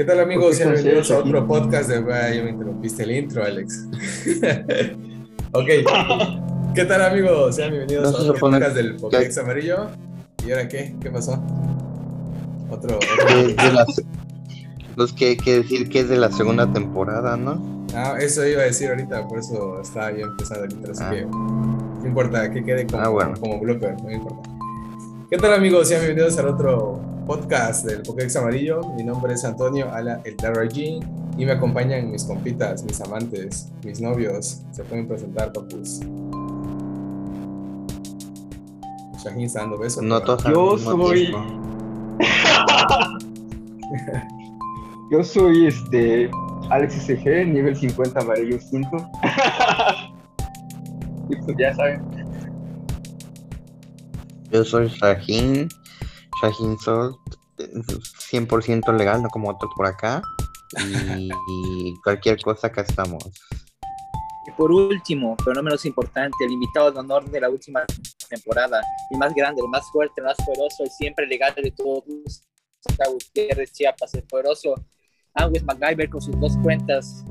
¿Qué tal amigos? Bienvenidos a otro podcast de... ya me interrumpiste el intro, Alex. ok. ¿Qué tal amigos? Sean bienvenidos a otro podcast del Pokédex Amarillo. ¿Y ahora qué? ¿Qué pasó? Otro... los que, que decir que es de la segunda temporada, ¿no? Ah, eso iba a decir ahorita, por eso estaba ya empezando el así ah. que no importa que quede como, ah, como blooper, no importa. ¿Qué tal amigos? Sean bienvenidos al otro podcast del Pokédex Amarillo. Mi nombre es Antonio Ala El G y me acompañan mis compitas, mis amantes, mis novios. Se pueden presentar, papus. Shahin está dando besos. No Yo soy. Yo soy este Alex SG, nivel 50 amarillo 5. Pues ya saben. Yo soy Shahin, Shahin Sol, 100% legal, no como otros por acá. Y, cualquier cosa, acá estamos. Y por último, pero no menos importante, el invitado de honor de la última temporada, el más grande, el más fuerte, el más poderoso, y siempre legal de todos, Gutiérrez Chiapas, el poderoso Angus MacGyver con sus dos cuentas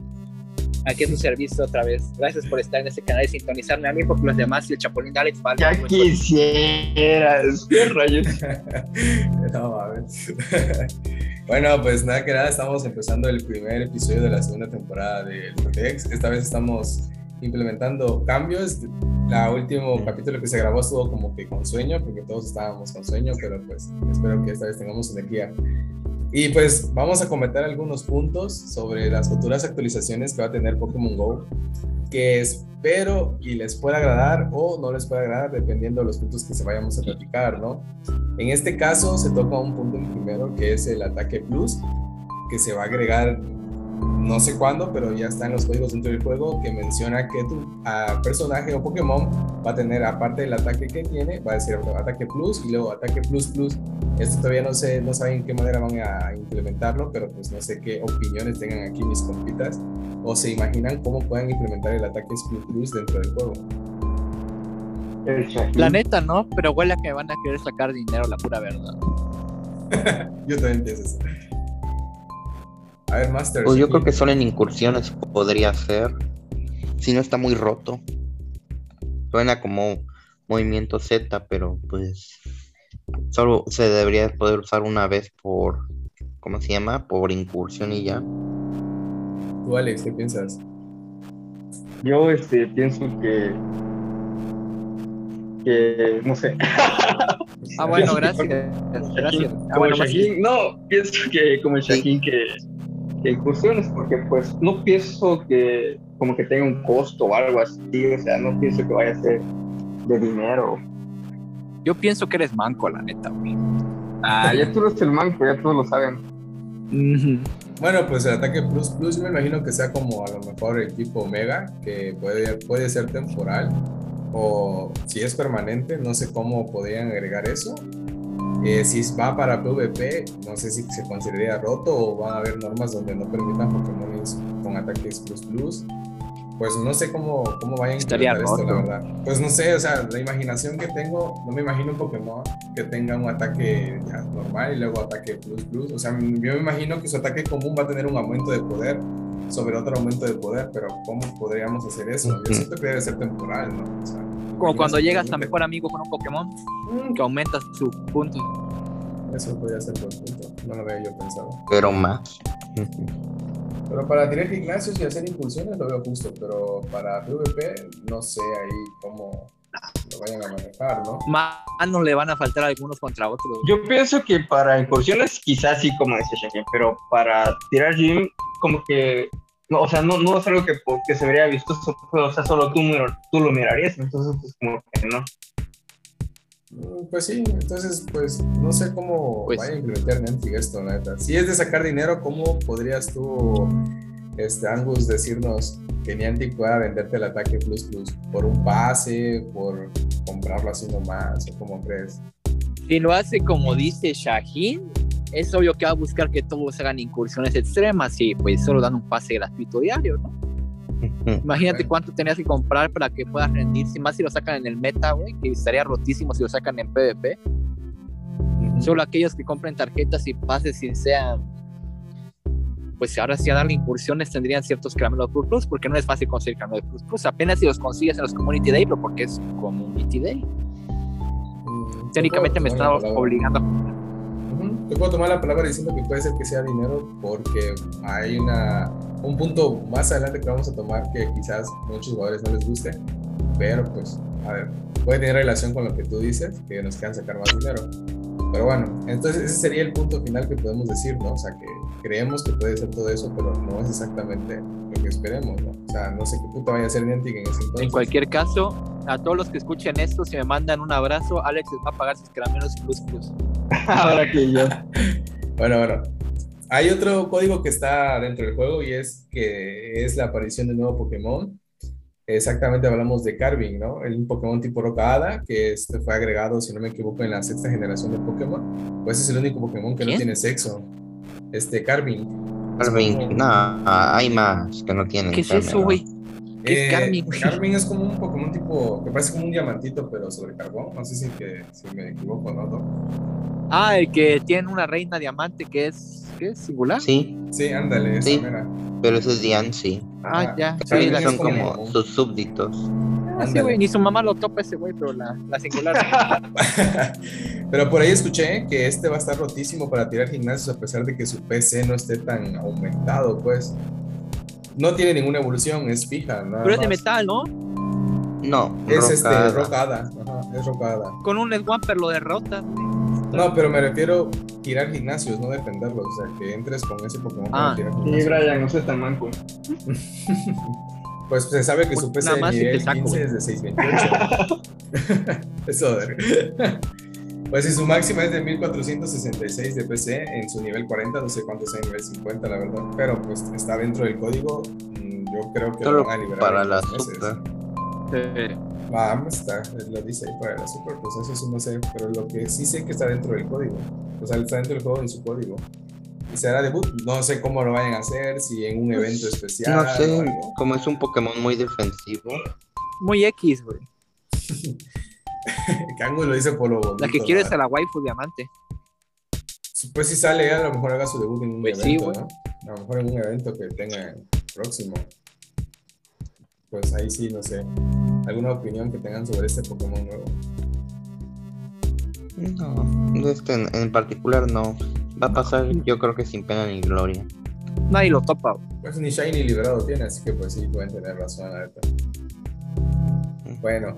aquí en su servicio otra vez. Gracias por estar en este canal y sintonizarme a mí, porque los demás y el Chapulín de Alex Ya quisieras, qué rayos. no bueno, pues nada que nada, estamos empezando el primer episodio de la segunda temporada del Protex. Esta vez estamos implementando cambios. La último capítulo que se grabó estuvo como que con sueño, porque todos estábamos con sueño, pero pues espero que esta vez tengamos energía. Y pues vamos a comentar algunos puntos sobre las futuras actualizaciones que va a tener Pokémon Go, que espero y les pueda agradar o no les pueda agradar dependiendo de los puntos que se vayamos a platicar, ¿no? En este caso se toca un punto primero que es el ataque plus, que se va a agregar no sé cuándo, pero ya está en los códigos dentro del juego que menciona que tu personaje o Pokémon va a tener, aparte del ataque que tiene, va a decir ataque plus y luego ataque plus plus. Esto todavía no sé, no saben en qué manera van a implementarlo, pero pues no sé qué opiniones tengan aquí mis compitas o se imaginan cómo puedan implementar el ataque plus plus dentro del juego. La neta, ¿no? Pero huele a que van a querer sacar dinero, la pura verdad. Yo también pienso eso. A ver, Master. Pues yo creo que solo en incursiones podría ser. Si no está muy roto. Suena como movimiento Z, pero pues solo se debería poder usar una vez por, ¿cómo se llama? Por incursión y ya. ¿Tú, Alex, qué piensas? Yo este, pienso que, que, no sé. ah, bueno, gracias. gracias. Ah, bueno, no, pienso que como el Shaquín que que incursiones, porque pues no pienso que como que tenga un costo o algo así, o sea, no pienso que vaya a ser de dinero. Yo pienso que eres manco, la neta, güey. Ah, ya tú eres el manco, ya todos lo saben. Bueno, pues el ataque Plus Plus yo me imagino que sea como a lo mejor el tipo Omega, que puede, puede ser temporal, o si es permanente, no sé cómo podrían agregar eso, eh, si va para PvP, no sé si se consideraría roto o van a haber normas donde no permitan Pokémon con ataques plus plus. Pues no sé cómo, cómo vayan a Estaría esto, la verdad. Pues no sé, o sea, la imaginación que tengo, no me imagino un Pokémon que tenga un ataque normal y luego ataque plus plus. O sea, yo me imagino que su ataque común va a tener un aumento de poder sobre otro aumento de poder, pero ¿cómo podríamos hacer eso? Yo siento que debe ser temporal, ¿no? O sea, como cuando llegas a mejor amigo con un Pokémon, mm. que aumentas su punto. Eso podría ser por punto, no lo había yo pensado. Pero más. Pero para tirar gimnasios y hacer impulsiones lo veo justo, pero para PvP no sé ahí cómo lo vayan a manejar, ¿no? Más no le van a faltar algunos contra otros. Yo pienso que para incursiones quizás sí, como dice Shane, pero para tirar gym como que no, o sea, no, no es algo que, que se vería vistoso, o sea, solo tú, tú lo mirarías, entonces pues como que no. Mm, pues sí, entonces pues no sé cómo pues, vaya a implementar Niantic esto, neta. Si es de sacar dinero, ¿cómo podrías tú, este, Angus, decirnos que Niantic pueda venderte el ataque Plus Plus? ¿Por un pase? ¿Por comprarlo así nomás? ¿O cómo crees? Si lo hace como dice Shaheen, es obvio que va a buscar que todos hagan incursiones extremas y pues solo dan un pase gratuito diario, ¿no? Imagínate cuánto tenías que comprar para que puedas rendir, si más si lo sacan en el meta, güey, que estaría rotísimo si lo sacan en PvP. Solo aquellos que compren tarjetas y pases y sean, pues ahora sí a darle incursiones tendrían ciertos caramelos Plus Plus, porque no es fácil conseguir caramelos Plus Plus. Apenas si los consigues en los Community Day, pero porque es Community Day. Mm, Técnicamente me estaba obligando a Te puedo tomar la palabra diciendo que puede ser que sea dinero porque hay una, un punto más adelante que vamos a tomar que quizás muchos jugadores no les guste, pero pues, a ver, puede tener relación con lo que tú dices, que nos quieran sacar más dinero. Pero bueno, entonces ese sería el punto final que podemos decir, ¿no? O sea, que creemos que puede ser todo eso, pero no es exactamente lo que esperemos, ¿no? O sea, no sé qué puta vaya a ser Niantic en ese entonces. En cualquier caso, a todos los que escuchen esto, si me mandan un abrazo, Alex les va a pagar sus caramelos Plus Plus. Ahora que yo. Bueno, bueno. Hay otro código que está dentro del juego y es que es la aparición de un nuevo Pokémon. Exactamente hablamos de Carving, ¿no? El Pokémon tipo Roca Hada, que este fue agregado, si no me equivoco, en la sexta generación de Pokémon. Pues es el único Pokémon que no tiene sexo. Este Carving. Carving, no, hay más que no tienen. ¿Qué es eso, güey? ¿Qué es güey? Carmine es como un Pokémon tipo, que parece como un diamantito, pero sobre carbón. No sé si, que, si me equivoco, ¿no? ¿no? Ah, el que tiene una reina diamante que es, ¿qué es? ¿Singular? Sí, Sí, ándale, esa Sí. mera. pero ese es Diancie. Ah, Ah, ya. Sí, son como- como sus súbditos. Ah, sí, güey, ni su mamá lo topa ese güey, pero la, la singular. Pero por ahí escuché que este va a estar rotísimo para tirar gimnasios a pesar de que su PC no esté tan aumentado, pues. No tiene ninguna evolución, es fija, nada pero es de más. metal, ¿no? No, Es este, rocada. Ajá, es rocada. Con un Swampert lo derrota. No, pero me refiero tirar gimnasios, no defenderlos. O sea, que entres con ese Pokémon Ah. para tirar Sí, gimnasios. Brian, no seas tan manco. Pues se sabe que su Pues PC nada de nivel saco, 15 güey. es de 628. Eso. Pues si su máxima es de 1466 de PC en su nivel 40, no sé cuánto sea en nivel 50, la verdad. Pero pues está dentro del código. mm, Yo creo que Solo lo van a liberar. para la super. Eh, Ah, está, lo dice ahí para la super, pues eso sí no sé, pero lo que sí sé que está dentro del código. O sea, está dentro del juego en su código. Y será debut, no sé cómo lo vayan a hacer, si en un evento especial. No sé, como es un Pokémon muy defensivo. muy X, güey. Kangu lo dice por lo bonito. La que quiere es a la waifu diamante. Pues si sale, a lo mejor haga su debut en un Pues sí, evento. ¿no? A lo mejor en un evento que tenga próximo. Pues ahí sí, no sé. ¿Alguna opinión que tengan sobre este Pokémon nuevo? No, no este en, en particular no. Va a pasar, yo creo que sin pena ni gloria. Nadie lo topa. Pues ni Shiny liberado tiene, así que pues sí, pueden tener razón, la neta. Bueno,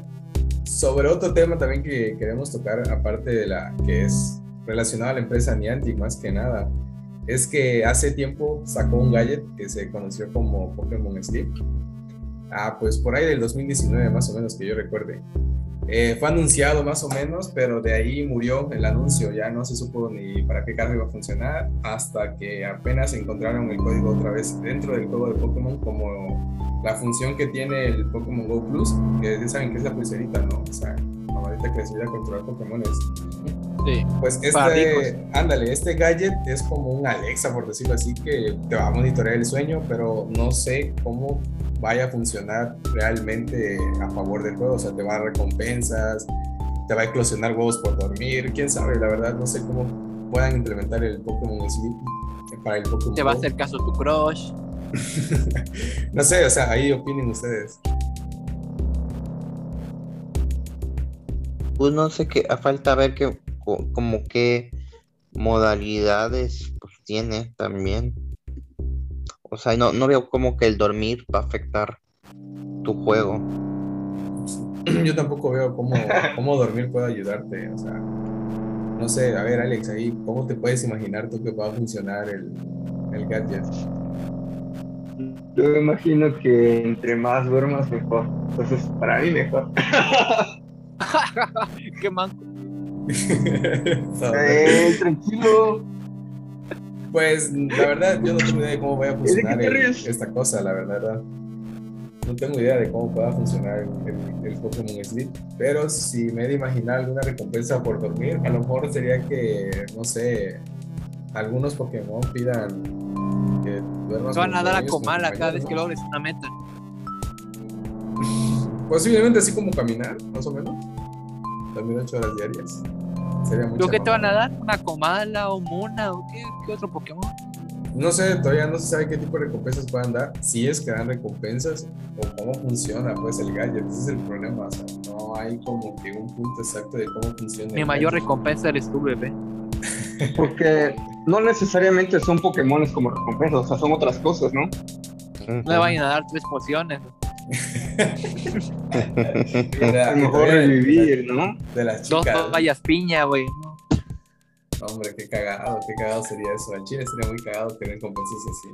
sobre otro tema también que queremos tocar, aparte de la que es relacionado a la empresa Niantic más que nada, es que hace tiempo sacó un gadget que se conoció como Pokémon Sleep. Ah, pues por ahí del 2019 más o menos que yo recuerde. Eh, fue anunciado más o menos, pero de ahí murió el anuncio, ya no se supo ni para qué carga iba a funcionar, hasta que apenas encontraron el código otra vez dentro del juego de Pokémon como la función que tiene el Pokémon Go Plus, que ya saben que es la pulserita, ¿no? O sea, la varita que les ayuda a controlar Pokémones. Sí. Pues este, ándale, este gadget es como un Alexa, por decirlo así, que te va a monitorear el sueño, pero no sé cómo vaya a funcionar realmente a favor del juego. O sea, te va a dar recompensas, te va a eclosionar huevos por dormir, quién sabe, la verdad, no sé cómo puedan implementar el Pokémon Sleep para el Pokémon Te va a hacer caso tu crush. no sé, o sea, ahí opinen ustedes. Pues no sé qué, a falta ver que co- como qué modalidades pues tiene también. O sea, no, no veo como que el dormir va a afectar tu juego. Yo tampoco veo cómo, cómo dormir puede ayudarte, o sea, no sé, a ver Alex, ahí, ¿cómo te puedes imaginar tú que va a funcionar el, el gadget? Yo me imagino que entre más duermas, mejor. Entonces, para mí, mejor. Qué manco. Eh, tranquilo. Pues la verdad, yo no tengo idea de cómo vaya a ¿De qué funcionar el- esta cosa, la verdad. No tengo idea de cómo pueda funcionar el, el Pokémon Sleep, pero si me he de imaginar alguna recompensa por dormir, a lo mejor sería que, no sé, algunos Pokémon pidan que duermas Te van a dar a Comala cada vez que logres una meta. Posiblemente así como caminar, más o menos. También ocho horas diarias. ¿Tú qué te van a dar? ¿Una Comala o Mona o qué, qué otro Pokémon? No sé, todavía no se sabe qué tipo de recompensas puedan dar, si es que dan recompensas o cómo funciona pues el gadget, ese es el problema, o sea, no hay como que un punto exacto de cómo funciona. Mi mayor recompensa eres tú, bebé. Porque no necesariamente son Pokémones como recompensas, o sea, son otras cosas, ¿no? No le vayan a dar tres pociones. a lo mejor revivir, ¿no? De las chicas. Dos vallas piña, güey. Hombre, qué cagado, qué cagado sería eso. En Chile sería muy cagado tener recompensas así.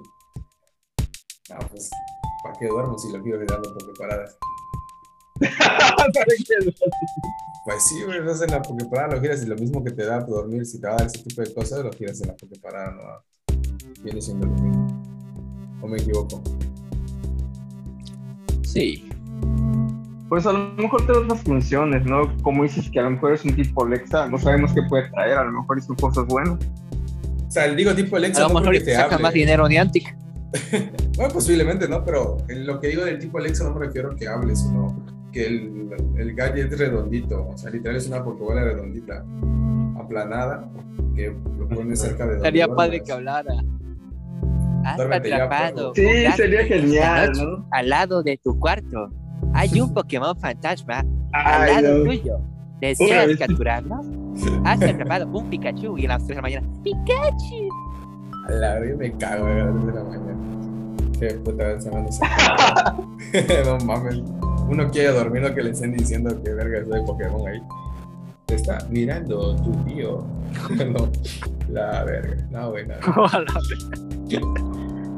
Ah, pues, ¿para qué duermo si lo quiero quedando por preparadas? pues sí, güey, no en la Poképarada lo quieres y lo mismo que te da por dormir, si te va a dar ese tipo de cosas, lo quieres en la Poképarada, ¿no? Viene siendo lo mismo. ¿O me equivoco? Sí. Pues a lo mejor tiene otras funciones, ¿no? Como dices que a lo mejor es un tipo Alexa, no sabemos qué puede traer, a lo mejor son cosas buenas. O sea, digo tipo Alexa. A lo mejor te saca más dinero Niantic. bueno, posiblemente, ¿no? Pero lo que digo del tipo Alexa no me refiero a que hable, sino que el, el gadget es redondito. O sea, literal es una Pokébola redondita, aplanada, que lo pone cerca de Estaría padre que hablara. Has atrapado. Sí, sería genial, ¿no? Al lado de tu cuarto hay un Pokémon fantasma al lado tuyo. ¿Deseas capturarlo? Has atrapado un Pikachu y a las 3 de la mañana, ¡Pikachu! A la verdad me cago a las 3 de la mañana. Qué puta vez No mames. Uno quiere dormir lo que le estén diciendo que verga es de Pokémon ahí. Te está mirando tu tío. no, la verga. No, güey,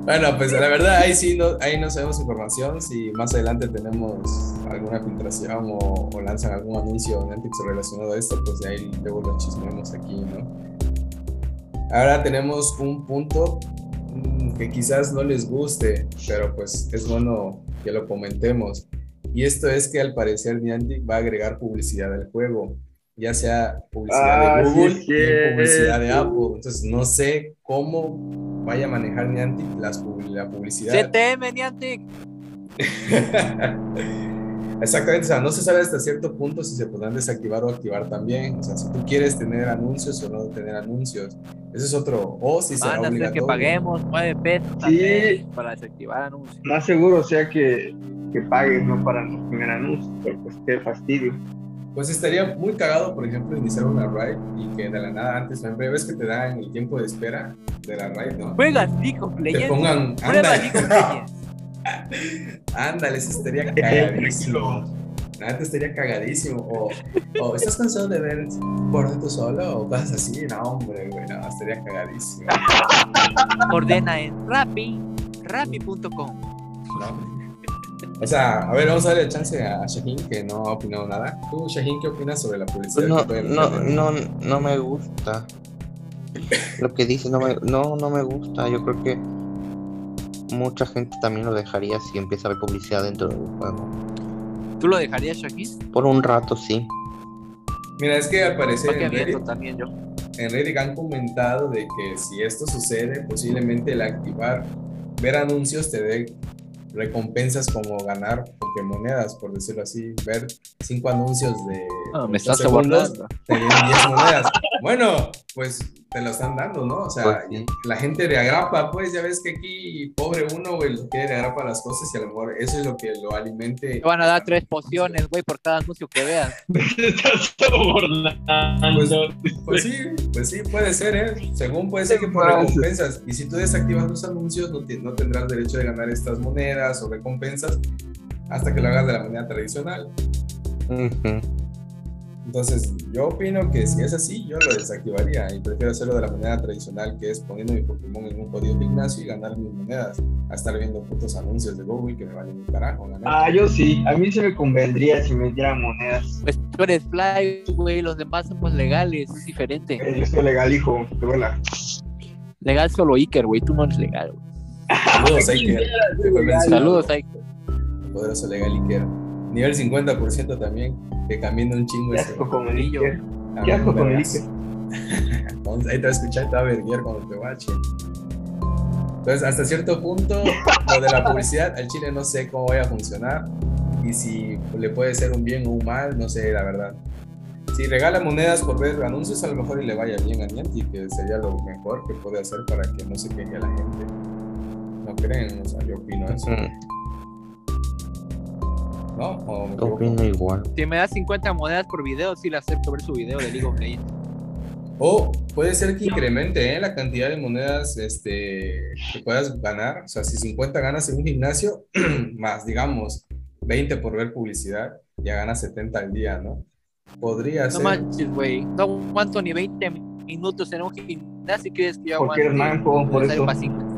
Bueno, pues la verdad ahí sí no, ahí no sabemos información. Si más adelante tenemos alguna filtración o, lanzan algún anuncio relacionado a esto, pues de ahí luego lo chismemos aquí, ¿no? Ahora tenemos un punto mm, que quizás no les guste, pero pues es bueno que lo comentemos. Y esto es que al parecer Niantic va a agregar publicidad al juego ya sea publicidad de ah, Google y publicidad de Apple. Entonces, no sé cómo vaya a manejar Niantic las, la publicidad. CTM, Niantic. Exactamente, o sea, no se sabe hasta cierto punto si se podrán desactivar o activar también. O sea, si tú quieres tener anuncios o no tener anuncios. Ese es otro. O si será Van a que paguemos 9 pesos sí. para desactivar anuncios. Más seguro sea que, que pagues, no para no tener anuncios, pero pues qué fastidio pues estaría muy cagado, por ejemplo, iniciar una ride y que de la nada antes, en ves que te dan el tiempo de espera de la ride, ¿no? Juegas League of Legends. Te pongan, ándale. ándale, estaría cagadísimo. Nada, estaría cagadísimo. O, o, ¿estás cansado de ver por tú solo? O cosas así. No, hombre, güey, no, estaría cagadísimo. Ordena en Rappi, rappi.com. No, o sea, a ver, vamos a darle chance a Shahin que no ha opinado nada. ¿Tú, Shahin, qué opinas sobre la publicidad? No, no, no, no me gusta. Lo que dice no me, no, no me gusta. Yo creo que mucha gente también lo dejaría si empieza a ver publicidad dentro del juego. ¿Tú lo dejarías, Shahin? Por un rato, sí. Mira, es que al parecer en Reddit, también yo. en Reddit han comentado de que si esto sucede, posiblemente el activar, ver anuncios te dé recompensas como ganar monedas, por decirlo así, ver cinco anuncios de ah, me estás segundos, te 10 monedas. Bueno, pues te lo están dando, ¿no? O sea, pues la gente de agrapa, pues ya ves que aquí, pobre uno, güey, lo quiere de agrapa las cosas y a lo mejor eso es lo que lo alimente. Te van a dar tres pociones, güey, por cada anuncio que veas. Estás pues, pues, sí, pues sí, puede ser, ¿eh? Según puede ser que por recompensas. Y si tú desactivas los anuncios, no, no tendrás derecho de ganar estas monedas o recompensas hasta que lo hagas de la manera tradicional. Entonces, yo opino que si es así, yo lo desactivaría y prefiero hacerlo de la manera tradicional, que es poniendo mi Pokémon en un jodido gimnasio y ganar mis monedas, a estar viendo putos anuncios de Google que me valen un carajo. Ah, yo sí, a mí se me convendría si me dieran monedas. Pues tú eres Fly, güey, los demás somos legales, es diferente. Eh, yo soy legal, hijo, te vuela. Legal solo Iker, güey, tú no eres legal, güey. Saludos, Iker. Saludos, Iker. Poderoso legal Iker. Nivel 50% también, que cambiando un chingo. Qué asco con el Iker. Qué asco con el Iker. Ahí te va a escuchar y te va a verguiar cuando te bache. Entonces, hasta cierto punto, lo de la publicidad, al chile no sé cómo vaya a funcionar y si le puede ser un bien o un mal, no sé, la verdad. Si regala monedas por ver anuncios, a lo mejor y le vaya bien a Niantic, que sería lo mejor que puede hacer para que no se queje a la gente. ¿No creen? O sea, yo opino eso. ¿No? Opino igual. Si me das 50 monedas por video, sí le acepto ver su video de League of Legends. O puede ser que incremente ¿eh? la cantidad de monedas este, que puedas ganar. O sea, si 50 ganas en un gimnasio, más digamos 20 por ver publicidad, ya ganas 70 al día, ¿no? Podría No ser. manches, güey. No aguanto ni 20 minutos en un gimnasio. ¿Crees que yo Porque eres aguante? manco, por Necesario eso. para.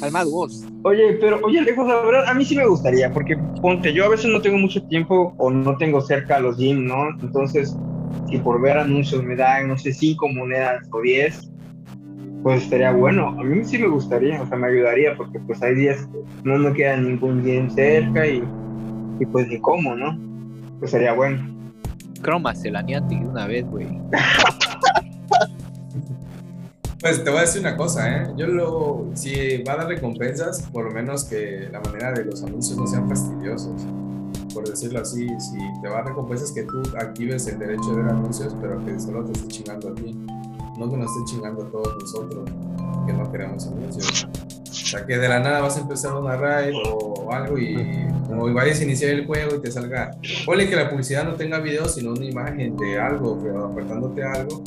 Calmado vos. Oye, pero, oye, lejos, la verdad, a mí sí me gustaría, porque ponte, yo a veces no tengo mucho tiempo o no tengo cerca los gym, ¿no? Entonces, si por ver anuncios me dan, no sé, cinco monedas o 10, pues estaría bueno. A mí sí me gustaría, o sea, me ayudaría, porque pues hay días que no me queda ningún gym cerca y, y pues ni cómo, ¿no? Pues sería bueno. Croma se la Niantic de una vez, güey. Pues te voy a decir una cosa, ¿eh? Yo lo, si va a dar recompensas, por lo menos que la manera de los anuncios no sean fastidiosos. Por decirlo así, si te va a dar recompensas que tú actives el derecho de ver anuncios, pero que solo te esté chingando a ti. No que nos esté chingando a todos nosotros, que no queremos anuncios. O sea, que de la nada vas a empezar una raid o algo y o vayas a iniciar el juego y te salga. Ponle que la publicidad no tenga video, sino una imagen de algo, pero apretándote algo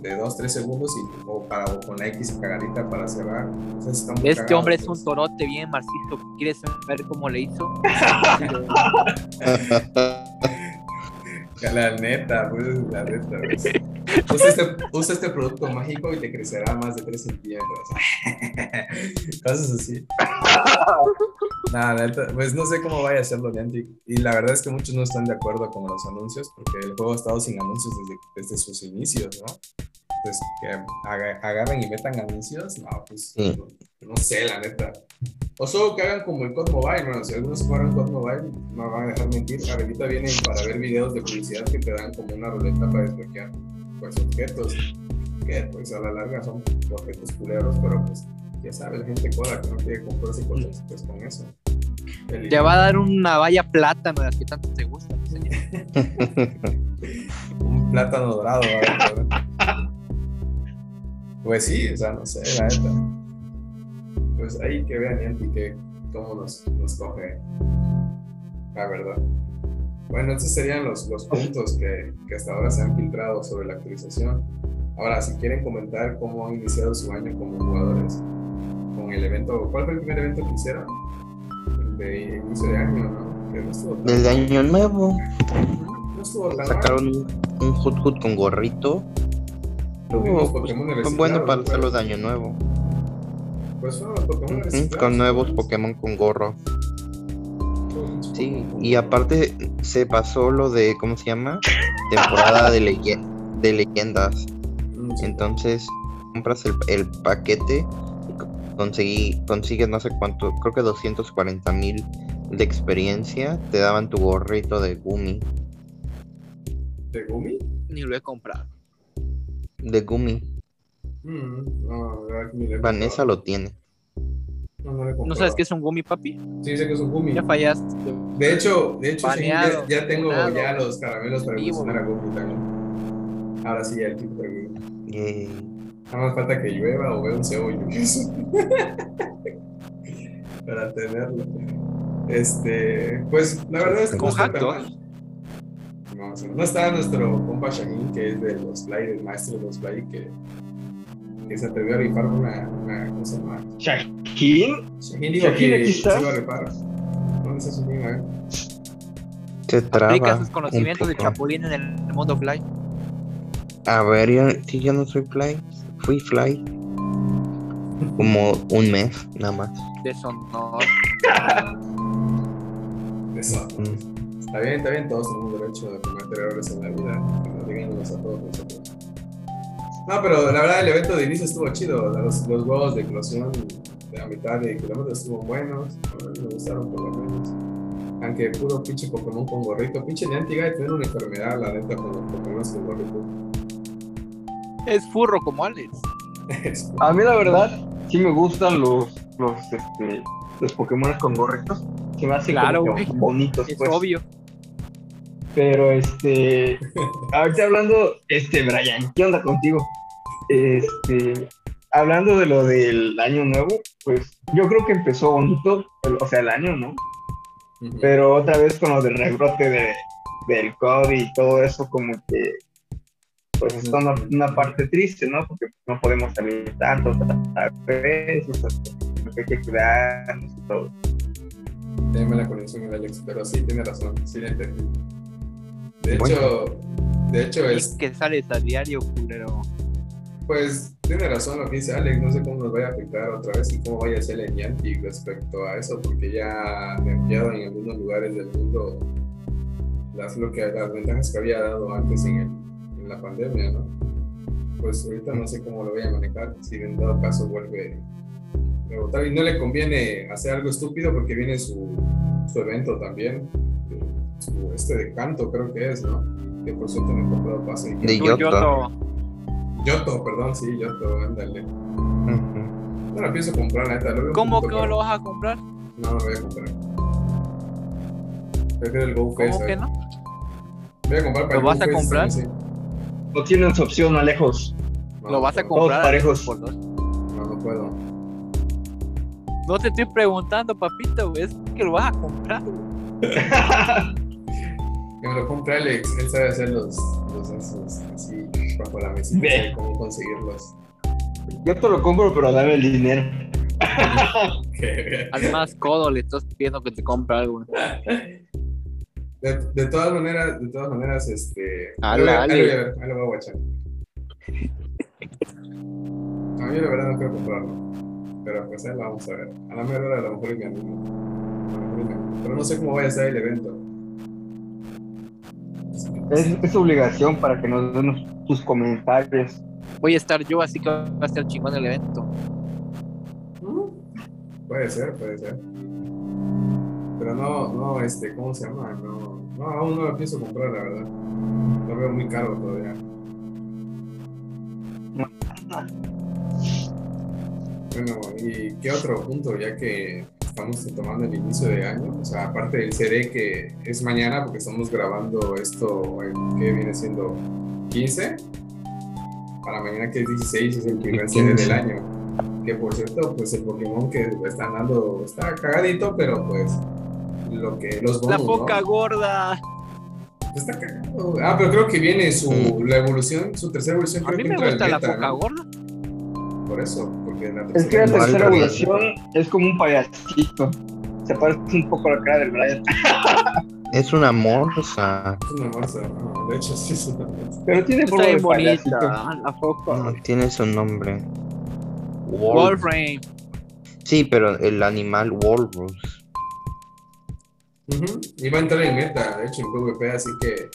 de 2, 3 segundos y, o, para, o con la X cagadita para cerrar. Muy Este cagado, hombre es un torote bien marxista. ¿Quieres ver cómo le hizo? La neta, pues, la neta. pues. Usa, este, usa este producto mágico y te crecerá más de 3 centímetros. Cosas así. Nada, pues no sé cómo vaya a hacerlo Niantic. Y la verdad es que muchos no están de acuerdo con los anuncios porque el juego ha estado sin anuncios desde, desde sus inicios, ¿no? Pues que aga- agarren y metan anuncios, no, pues no, no sé, la neta. O solo que hagan como el COD Mobile, bueno, si algunos jugaron COD Mobile, no van a dejar mentir. Ahorita vienen para ver videos de publicidad que te dan como una ruleta para desbloquear pues, objetos. Que pues a la larga son objetos culeros, pero pues ya sabes, la gente coda que no quiere comprarse cosas, pues con eso. El- Te va a dar una valla plátano de las que tanto te gustan, señor. un plátano dorado. ¿verdad? pues sí, o sea, no sé, la neta. Pues ahí que vean Niantic que cómo nos, nos coge. La verdad. Bueno, estos serían los, los puntos que, que hasta ahora se han filtrado sobre la actualización. Ahora, si quieren comentar cómo han iniciado su año como jugadores, evento, ¿cuál fue el primer evento que hicieron? El de inicio de año, ¿no? Que no estuvo tan Desde Año Nuevo No estuvo tan mal. sacaron un, un Hut Hut con gorrito. Los mismos Oh, pues, Pokémon fue reciclados, bueno para ¿no? hacerlo de Año Nuevo. Pues fueron los Pokémon reciclados, Con nuevos ¿no? Pokémon con gorro. Sí, y aparte se pasó lo de, ¿cómo se llama? Temporada de, leye- de leyendas. Mm. Entonces compras el, el paquete conseguí, consigues no sé cuánto, creo que 240 mil de experiencia. Te daban tu gorrito de Gumi. ¿De Gumi? Ni lo he comprado. De Gumi. Mm, no, que he Vanessa lo tiene. No, no ¿No sabes qué es un gumi, papi? Sí, sé que es un Gumi. Ya fallaste. De hecho, de hecho sí, ya, ya tengo baneado. ya los caramelos para Vivo. evolucionar a Gumi también. Ahora sí, ya el tipo de Gumi. Yay. Nada más falta que llueva o vea un cebo lluvioso. para tenerlo. Este, pues la verdad es que no Con. No, o sea, no está nuestro compa Shagin, que es de los play, del maestro de los play, que, que se atrevió a rifar una, una ¿cómo se llama? Shaheen, Shagin dijo Shagin, que se iba a rifar. ¿Dónde está su prima, eh? Se traba. Aplica sus conocimientos de. Chapulín en el mundo fly. A ver, yo, si yo no soy Fly, fui Fly. Como un mes, nada más. De sonor. Eso. Mm. Está bien, está bien, todos tenemos derecho de cometer errores en la vida, díganos a todos nosotros. No, pero la verdad el evento de inicio estuvo chido, los, los huevos de eclosión de la mitad de kilómetros estuvo buenos, a me gustaron por lo menos. Aunque puro pinche Pokémon con gorrito, pinche Niantic de tener una enfermedad, la neta, con los Pokémon con gorrito. Es furro como Alex. A mí la verdad sí me gustan los los este los Pokémon con gorritos. Se me hacen Claro, como que güey. bonitos Es pues. obvio. Pero este, ahorita hablando, este, Brian, ¿qué onda contigo? Este, hablando de lo del año nuevo, pues yo creo que empezó bonito, o sea, el año, ¿no? Pero otra vez con lo del rebrote de, del COVID y todo eso, como que, pues es una, una parte triste, ¿no? Porque no podemos salir tanto, a veces, hay que cuidarnos y todo. Tiene la conexión el Alex, pero sí, tiene razón, sí le entendí. De hecho, de hecho es... que sales a diario, culero. Pues tiene razón lo que dice Alex, no sé cómo nos vaya a afectar otra vez y cómo vaya a ser el Niantic respecto a eso, porque ya han enviado en algunos lugares del mundo las, lo que, las ventajas que había dado antes en, en la pandemia, ¿no? Pues ahorita no sé cómo lo voy a manejar, si en dado caso vuelve a rebotar y no le conviene hacer algo estúpido porque viene su, su evento también, su, este de canto creo que es, ¿no? Que por cierto no he comprado pase. De Yoto. Yoto, perdón, sí, Yoto, ándale. No la pienso comprar, neta. Lo ¿Cómo que lo vas a comprar? No, no lo voy a comprar. Prefiero el Go ¿Cómo que no? Voy a comprar para ¿Lo el vas a comprar? sí. No tienen su opción, Alejos. No, ¿Lo vas a comprar? parejos. por dos? No, no puedo. No te estoy preguntando, papito, güey, es que lo vas a comprar. güey. Que me lo compre Alex. Él sabe hacer los, los esos así bajo la mesita. Sabe cómo conseguirlos. Yo te lo compro, pero dame el dinero. Que- Al más codo le estás pidiendo que te compre algo. De, de todas maneras, de todas maneras, este. Ala, ahí lo voy a- ale. ahí lo voy a ver, ahí lo voy a guachar. No, yo la verdad no quiero comprarlo. Pero pues ahí lo vamos a ver. A la mejor hora a lo mejor y me animo. A. Pero no sé cómo vaya a estar el evento. Es, es obligación para que nos den tus comentarios. Voy a estar yo, así que va a estar chingón el evento. Puede ser, puede ser. Pero no, no, este, ¿cómo se llama? No, no, aún no lo pienso comprar, la verdad. Lo veo muy caro todavía. Bueno, ¿y qué otro punto? Ya que estamos tomando el inicio de año, o sea, aparte del CD que es mañana, porque estamos grabando esto, en, que viene siendo 15, para mañana que es 16 es el primer CD 15. del año. Que por cierto, pues el Pokémon que están dando está cagadito, pero pues lo que los La bonus, foca ¿no? gorda. Está cagado. Ah, pero creo que viene su la evolución, su tercera evolución. A creo mí que me gusta la beta, foca ¿no? gorda. Por eso, porque la Es que la tercera evolución es como un payasito. Se parece un poco a la cara del Brian. Es una morsa. Es una morsa, no, de hecho sí es una morsa. Pero tiene forma de bonita. La foca. No, tiene su nombre. Wolf. Wolframe. Sí, pero el animal Walrus. Va a entrar en meta, de hecho en PvP, así que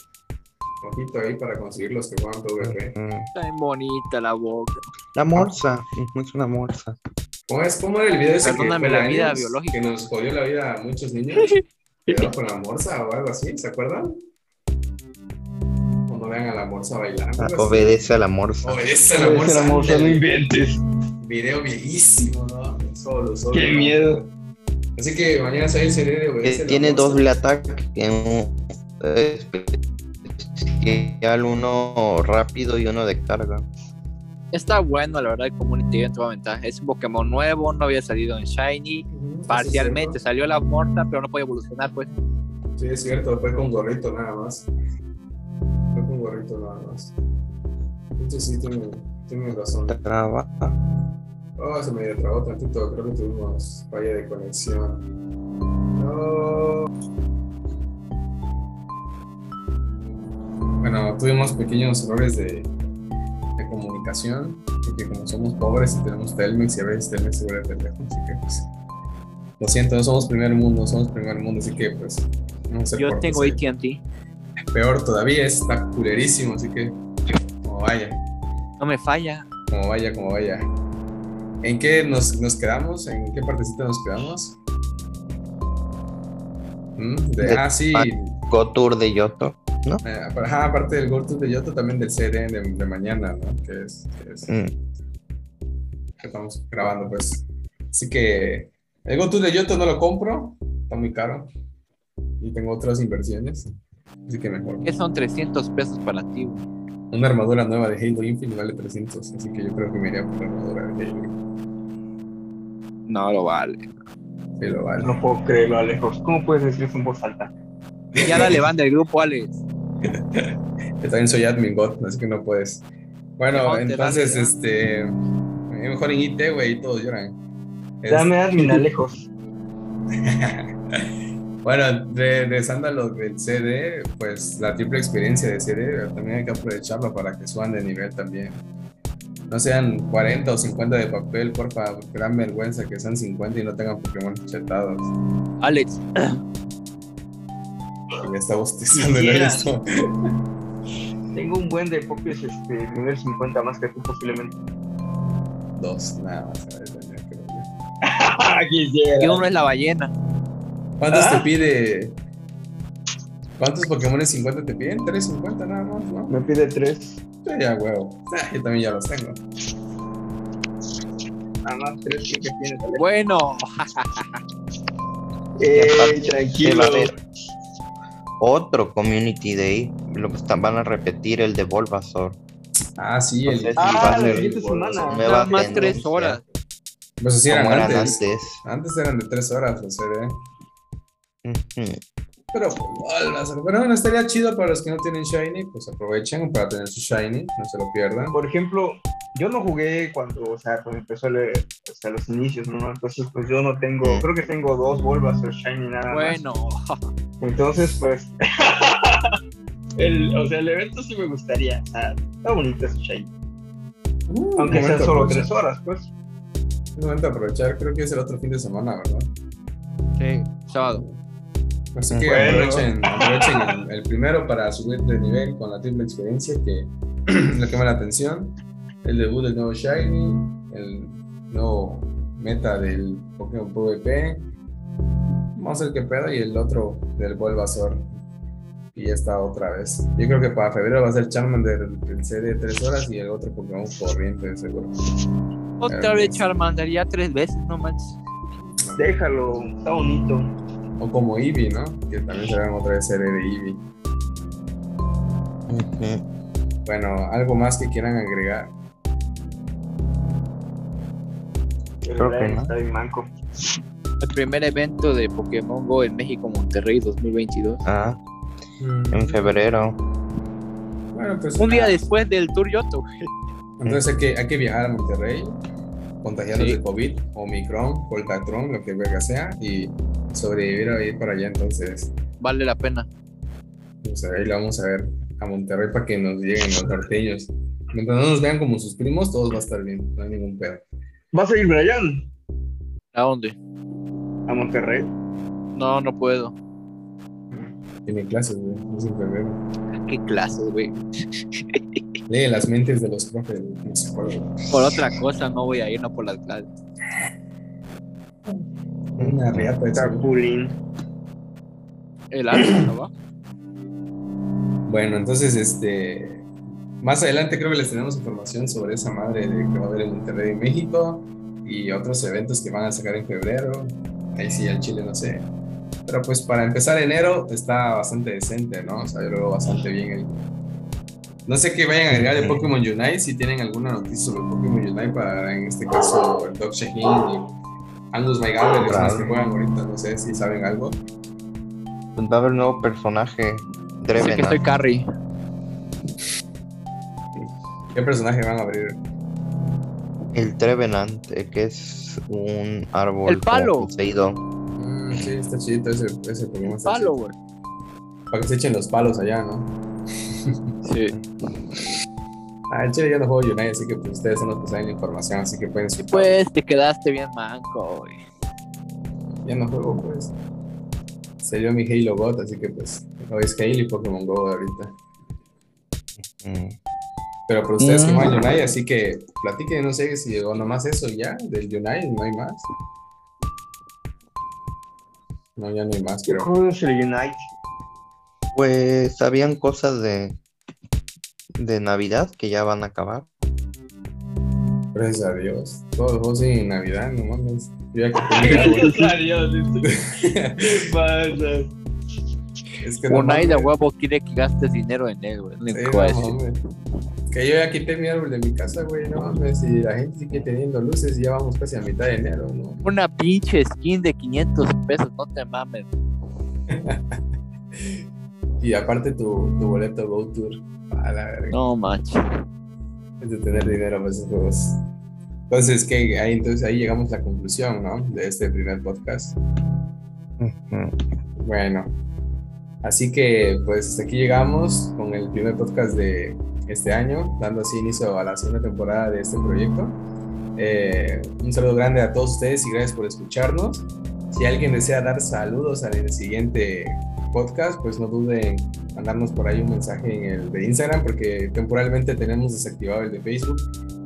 ojito ahí para conseguir los que juegan PvP. Ujú. Está bien bonita la boca. La morsa. Es una morsa. ¿Cómo es? ¿Cómo era el video ese que Perdóname fue la vida años, biológica. que nos jodió la vida a muchos niños? Cuidado con la morsa o algo así, ¿se acuerdan? Cuando vean a la morsa bailando. Ah. Obedece a la morsa. Obedece a la morsa. amor, no ándale. inventes. Video viejísimo, ¿no? Solo, solo. Qué ¿no? miedo. Así que mañana sale el CD de Que tiene doble ataque. un- especial, uno rápido y uno de carga. Está bueno, la verdad, el Community Event va a ventaja. Es un Pokémon nuevo, no había salido en Shiny. Parcialmente salió la morta, pero no puede evolucionar, pues. Sí, es cierto, fue con gorrito nada más. Fue con gorrito nada más. Entonces sí, tiene, tiene razón. Traba. Oh, se me trabó tantito, creo que tuvimos falla de conexión. No. Bueno, tuvimos pequeños errores de, de comunicación, porque como somos pobres y tenemos Telmex y a veces Telmex se vuelve pendejo, así que pues. Lo siento, no somos primer mundo, somos primer mundo, así que pues. No sé Yo tengo ATT. Peor todavía, está culerísimo, así que. Como vaya. No me falla. Como vaya, como vaya. ¿En qué nos, nos quedamos? ¿En qué partecita nos quedamos? ¿Mm? De- De- ah, sí. Go Tour de Yoto. ¿No? eh, ajá, aparte del Gold Tour de Yoto, también del CD de, de mañana, ¿no? Que es, que es- Mm. que estamos grabando, pues. Así que el Gold Tour de Yoto no lo compro, está muy caro. Y tengo otras inversiones. Así que mejor. Que son 300 pesos para ti, güey. Una armadura nueva de Halo Infinite vale 300, así que yo creo que me iría por la armadura de Halo. No lo vale. Sí, lo vale. No puedo creerlo, Alejos. ¿Cómo puedes decir eso en voz alta? Ya dale banda del grupo, Alex. Yo también soy admin god, así que no puedes. Bueno, No, entonces, este. Mejor en IT, güey, y todos lloran. Dame admin, Alejos. bueno, a lo del CD, pues la triple experiencia de CD también hay que aprovecharlo para que suban de nivel también. No sean 40 o 50 de papel, porfa, dan vergüenza que sean 50 y no tengan Pokémon chetados. Alex, me está bostezando el Quisiera. esto. Tengo un buen de Pokémon este, nivel 50 más que tú posiblemente. Dos, nada más. a ver. que uno es la ballena. ¿Cuántos ¿Ah? te pide? ¿Cuántos Pokémon 50 te piden? 350 nada más, ¿no? Me pide 3. Sí, ya, huevo. Ah, yo también ya los tengo. Nada más 3 que tienes, Alejos. Bueno, Eh, tranquilo. otro Community Day. Lo que están- van a repetir el de Bulbasaur. Ah, sí, el. si Ah, va a la ser siguiente semana. nada más tendencia, tres horas. Pues así eran antes. antes. Antes eran de 3 horas los CD. Ujú. Pero, bueno, estaría chido para los que no tienen Shiny. Pues aprovechen para tener su Shiny. No se lo pierdan. Por ejemplo, yo no jugué cuando, o sea, cuando empezó el, sea, los inicios, ¿no? Entonces, pues yo no tengo, Mm. creo que tengo dos Bulbasaur Shiny nada más. Bueno, Entonces, pues, el, o sea, el evento sí me gustaría. O sea, está bonito ese Shiny. Uh, Aunque sean solo aprovechar. tres horas, pues. Momento a aprovechar. Creo que es el otro fin de semana, ¿verdad? sí, sábado. Así que Bueno. aprovechen, aprovechen el, el primero para subir de nivel con la triple experiencia que lo que llama la atención. El debut del nuevo Shiny, el nuevo meta del Pokémon PvP. Vamos a ver qué pedo y el otro del Bulbasaur. Y ya está otra vez. Yo creo que para febrero va a ser Charmander el, CD de 3 horas y el otro Pokémon corriente seguro. Otra vez Charmander, ya tres veces, no manches. Déjalo, está bonito. O como Eevee, ¿no? Que también se vean otra vez CD de Eevee. Bueno, algo más que quieran agregar. El Creo que no. Está bien manco. El primer evento de Pokémon Go en México, Monterrey 2022. Ah, en febrero. Bueno, pues Un día después del Tour Yoto. Entonces hay que, hay que viajar a Monterrey, contagiarnos Sí. de COVID, Omicron, Polcatron, lo que verga sea, y sobrevivir a ir para allá. Entonces, Vale la pena. pues ahí le vamos a ver a Monterrey para que nos lleguen los norteños. Mientras no nos vean como sus primos, todos va a estar bien, no hay ningún pedo. ¿Vas a ir, Brian? ¿A dónde? A Monterrey. No, no puedo. Tiene clases, güey, es en febrero. ¿Qué clases, güey? Lee las mentes de los profes, no. Por otra cosa no voy a ir, no por las clases. Una riata de coolín. El arte, ¿no va? Bueno, entonces, este. Más adelante creo que les tenemos información sobre esa madre de que va a haber en Monterrey, México, y otros eventos que van a sacar en febrero. Ahí sí, al Chile no sé. Pero pues para empezar enero está bastante decente, ¿no? O sea, yo lo veo bastante bien ahí. No sé qué vayan a agregar de Pokémon Unite, si tienen alguna noticia sobre Pokémon Unite para, en este caso, el Doc Shaheen y Angus que son los que juegan ahorita, no sé si saben algo. Va a haber un nuevo personaje. Sé que Drevenant. soy Carrie. ¿Qué personaje van a abrir? El Trevenant, eh, que es un árbol El palo. Mm, sí, está chidito ese, ese Pokémon. está Palo, güey. Para que se echen los palos allá, ¿no? Sí. Ah, en Chile ya no juego Unite, así que pues ustedes son los que saben la información, así que pueden. Pues te quedaste bien manco, güey. Ya no juego, pues. Salió mi Halo Bot, así que pues hoy es Halo y Pokémon Go ahorita. Mm. Pero para ustedes que Mm. juegan Unite, así que platiquen, no sé si llegó nomás eso ya, del Unite, no hay más. No, ya no hay más, ¿Qué creo. juego es el Unite? Pues habían cosas de de Navidad que ya van a acabar. Gracias a Dios. Todos los juegos en Navidad, no mames. Ya que tenía, güey. Adiós. ¿Qué pasa? Es que Unai de huevo quiere que gastes dinero en él, güey. que yo ya quité mi árbol de mi casa, güey. No mames, y la gente sigue teniendo luces y ya vamos casi a mitad de enero, ¿no? Una pinche skin de 500 pesos, no te mames. y aparte tu, tu boleto Go Tour. A la verga. No manches. Es de tener dinero para esos juegos. Entonces, que ahí, entonces ahí llegamos a la conclusión, ¿no? De este primer podcast. Bueno, así que pues hasta aquí llegamos con el primer podcast de este año, dando así inicio a la segunda temporada de este proyecto. Eh, un saludo grande a todos ustedes y gracias por escucharnos. Si alguien desea dar saludos al siguiente podcast, pues no duden en mandarnos por ahí un mensaje en el de Instagram, porque temporalmente tenemos desactivado el de Facebook,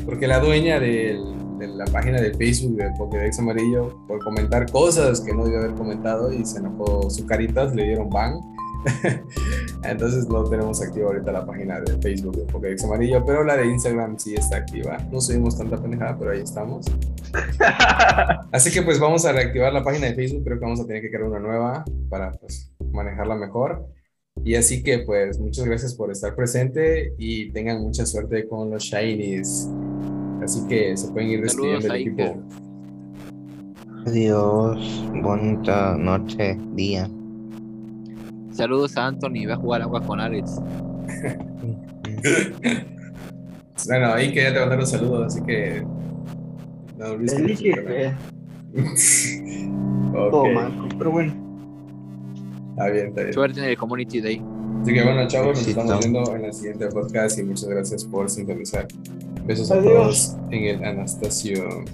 porque la dueña de la página de Facebook de Pokédex Amarillo, por comentar cosas que no debió haber comentado y se enojó su caritas, le dieron ban. Entonces no tenemos activa ahorita la página de Facebook de Pokédex Amarillo, pero la de Instagram sí está activa. No subimos tanta pendejada, pero ahí estamos. Así que pues vamos a reactivar la página de Facebook, creo que vamos a tener que crear una nueva para pues, manejarla mejor. Y así que pues muchas gracias por estar presente y tengan mucha suerte con los Shinies. Así que se pueden ir despidiendo del equipo. Adiós, bonita noche, día. Saludos a Anthony, va a jugar agua con Alex. bueno, ahí quería te mandar un saludo, así que no dije Todo mal, pero bueno. Está bien, está bien. Suerte en el Community Day. Así que bueno, chavos, nos estamos viendo en el siguiente podcast y muchas gracias por sintonizar. Besos a todos en el Anastasio.